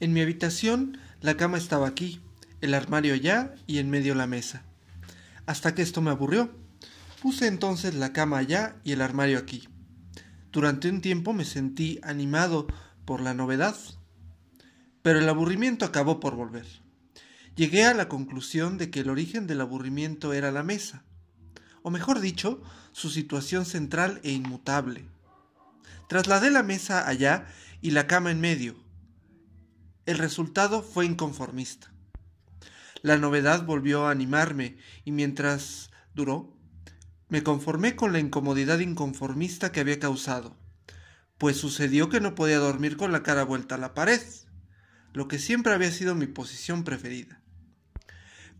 En mi habitación la cama estaba aquí, el armario allá y en medio la mesa. Hasta que esto me aburrió. Puse entonces la cama allá y el armario aquí. Durante un tiempo me sentí animado por la novedad, pero el aburrimiento acabó por volver. Llegué a la conclusión de que el origen del aburrimiento era la mesa, o mejor dicho, su situación central e inmutable. Trasladé la mesa allá y la cama en medio, el resultado fue inconformista. La novedad volvió a animarme y mientras duró, me conformé con la incomodidad inconformista que había causado, pues sucedió que no podía dormir con la cara vuelta a la pared, lo que siempre había sido mi posición preferida.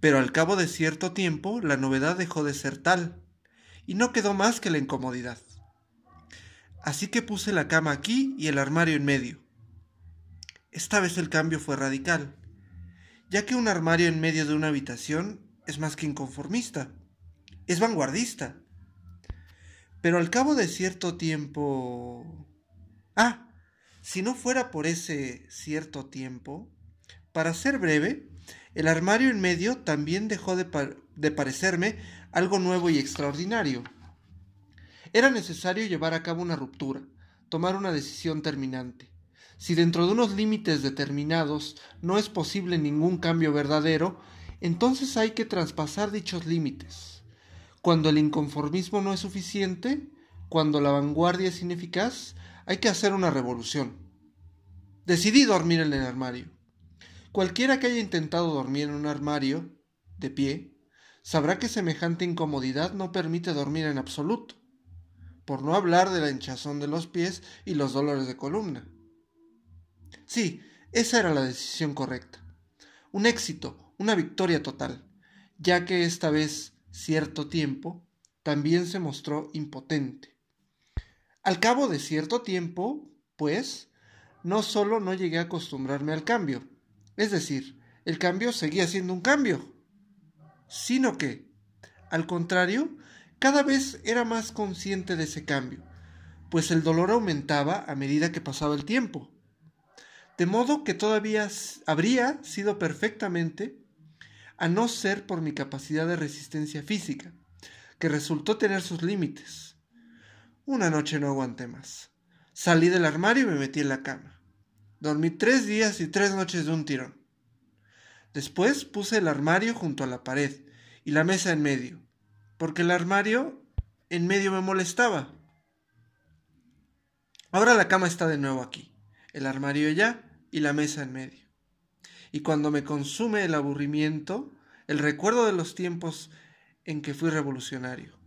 Pero al cabo de cierto tiempo la novedad dejó de ser tal, y no quedó más que la incomodidad. Así que puse la cama aquí y el armario en medio esta vez el cambio fue radical, ya que un armario en medio de una habitación es más que inconformista, es vanguardista. Pero al cabo de cierto tiempo... Ah, si no fuera por ese cierto tiempo, para ser breve, el armario en medio también dejó de, de, parecerme algo nuevo y extraordinario. Era necesario llevar a cabo una ruptura, tomar una decisión terminante. Si dentro de unos límites determinados no es posible ningún cambio verdadero, entonces hay que traspasar dichos límites. Cuando el inconformismo no es suficiente, cuando la vanguardia es ineficaz, hay que hacer una revolución. Decidí dormir en el armario. Cualquiera que haya intentado dormir en un armario, de pie, sabrá que semejante incomodidad no permite dormir en absoluto, por no hablar de la hinchazón de los pies y los dolores de columna. Sí, esa era la decisión correcta. Un éxito, una victoria total, ya que esta vez cierto tiempo también se mostró impotente. Al cabo de cierto tiempo, pues, no solo no llegué a acostumbrarme al cambio, es decir, el cambio seguía siendo un cambio, sino que, al contrario, cada vez era más consciente de ese cambio, pues el dolor aumentaba a medida que pasaba el tiempo de modo que todavía habría sido perfectamente, a no ser por mi capacidad de resistencia física, que resultó tener sus límites. Una noche no aguanté más. Salí del armario y me metí en la cama. Dormí tres días y tres noches de un tirón. Después puse el armario junto a la pared y la mesa en medio, porque el armario en medio me molestaba. Ahora la cama está de nuevo aquí, el armario ya, y la mesa en medio. Y cuando me consume el aburrimiento, el recuerdo de los tiempos en que fui revolucionario.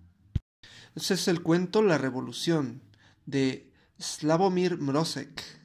Ese es el cuento La Revolución de Slavomir Mrosek.